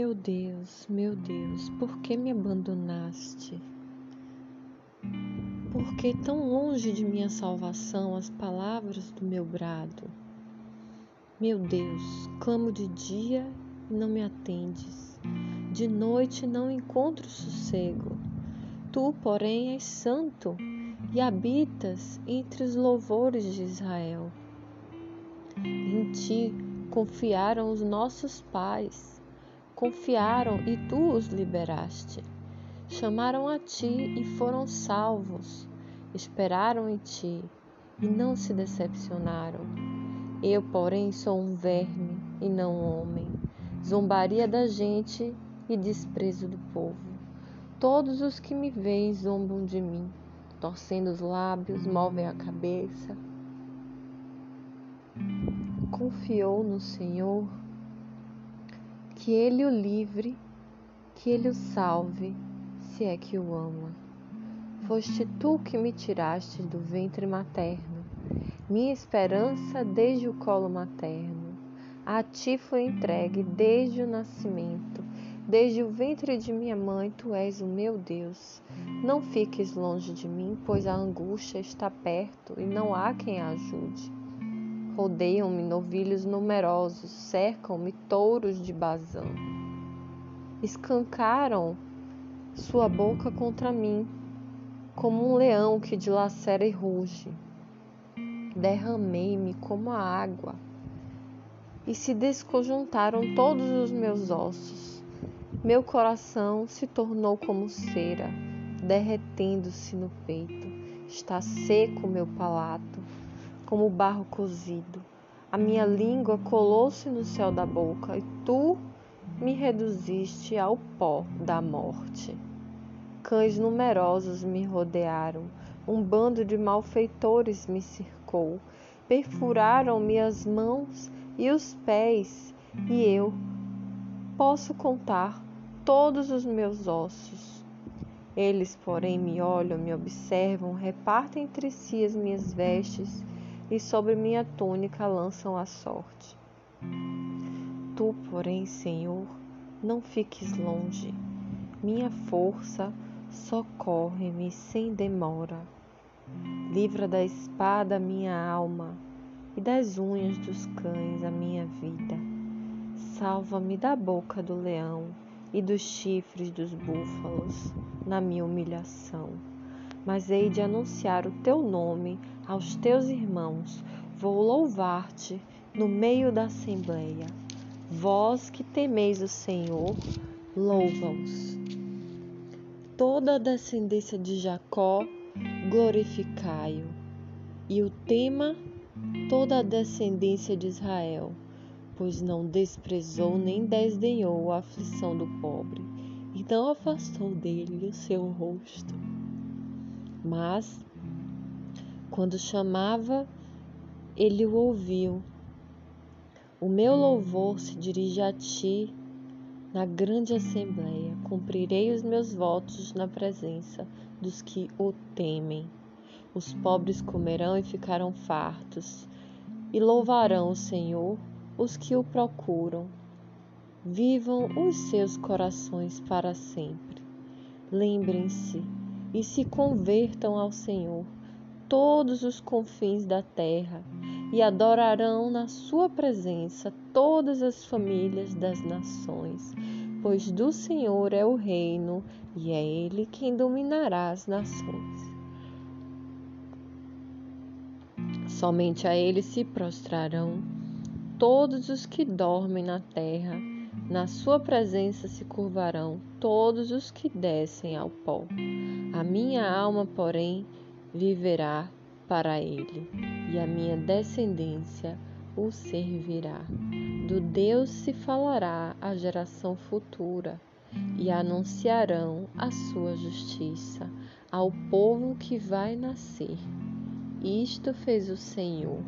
Meu Deus, meu Deus, por que me abandonaste? Por que tão longe de minha salvação as palavras do meu brado? Meu Deus, clamo de dia e não me atendes, de noite não encontro sossego. Tu, porém, és santo e habitas entre os louvores de Israel. Em ti confiaram os nossos pais, confiaram e tu os liberaste. Chamaram a ti e foram salvos, esperaram em ti e não se decepcionaram. Eu, porém, sou um verme e não um homem, zombaria da gente e desprezo do povo. Todos os que me veem zombam de mim, torcendo os lábios, movem a cabeça. Confiou no Senhor, que Ele o livre, que Ele o salve, se é que o ama. Foste tu que me tiraste do ventre materno, minha esperança desde o colo materno. A ti foi entregue desde o nascimento Desde o ventre de minha mãe, tu és o meu Deus. Não fiques longe de mim, pois a angústia está perto e não há quem a ajude. Rodeiam-me novilhos numerosos, cercam-me touros de Bazã. Escancaram sua boca contra mim, como um leão que dilacera e ruge. Derramei-me como a água, e se desconjuntaram todos os meus ossos. Meu coração se tornou como cera, derretendo-se no peito. Está seco meu palato, como barro cozido. A minha língua colou-se no céu da boca, e tu me reduziste ao pó da morte. Cães numerosos me rodearam, um bando de malfeitores me cercou, perfuraram-me as mãos e os pés, e eu posso contar todos os meus ossos. Eles, porém, me olham, me observam, repartem entre si as minhas vestes e sobre minha túnica lançam a sorte. Tu, porém, Senhor, não fiques longe. Minha força socorre-me sem demora. Livra da espada minha alma e das unhas dos cães a minha vida. Salva-me da boca do leão e dos chifres dos búfalos na minha humilhação. Mas hei de anunciar o teu nome aos teus irmãos, vou louvar-te no meio da assembleia. Vós que temeis o Senhor, louva-os. Toda a descendência de Jacó, glorificai-o. E o tema, toda a descendência de Israel pois não desprezou nem desdenhou a aflição do pobre, e não afastou dele o seu rosto. Mas, quando chamava, ele o ouviu. O meu louvor se dirige a ti na grande assembleia. Cumprirei os meus votos na presença dos que o temem. Os pobres comerão e ficarão fartos, e louvarão o Senhor os que o procuram. Vivam os seus corações para sempre. Lembrem-se e se convertam ao Senhor todos os confins da terra e adorarão na sua presença todas as famílias das nações, pois do Senhor é o reino e é ele quem dominará as nações. Somente a ele se prostrarão todos os que dormem na terra, na sua presença se curvarão todos os que descem ao pó. A minha alma, porém, viverá para ele, e a minha descendência o servirá. Do Deus se falará à geração futura, e anunciarão a sua justiça ao povo que vai nascer. Isto fez o Senhor